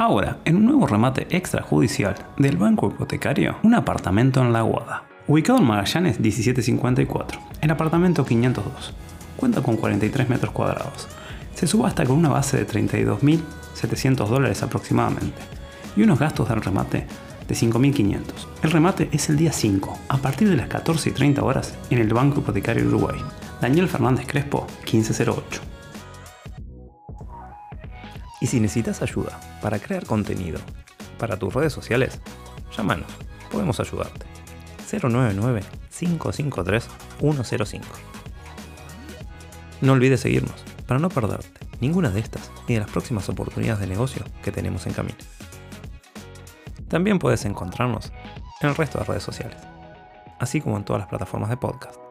Ahora, en un nuevo remate extrajudicial del Banco Hipotecario, un apartamento en La Guada. Ubicado en Magallanes 1754, el apartamento 502. Cuenta con 43 metros cuadrados. Se subasta con una base de 32.700 dólares aproximadamente y unos gastos del remate de 5.500. El remate es el día 5, a partir de las 14 y 30 horas, en el Banco Hipotecario Uruguay. Daniel Fernández Crespo, 1508. Y si necesitas ayuda para crear contenido para tus redes sociales, llámanos, podemos ayudarte. 099-553-105. No olvides seguirnos para no perderte ninguna de estas ni de las próximas oportunidades de negocio que tenemos en camino. También puedes encontrarnos en el resto de redes sociales, así como en todas las plataformas de podcast.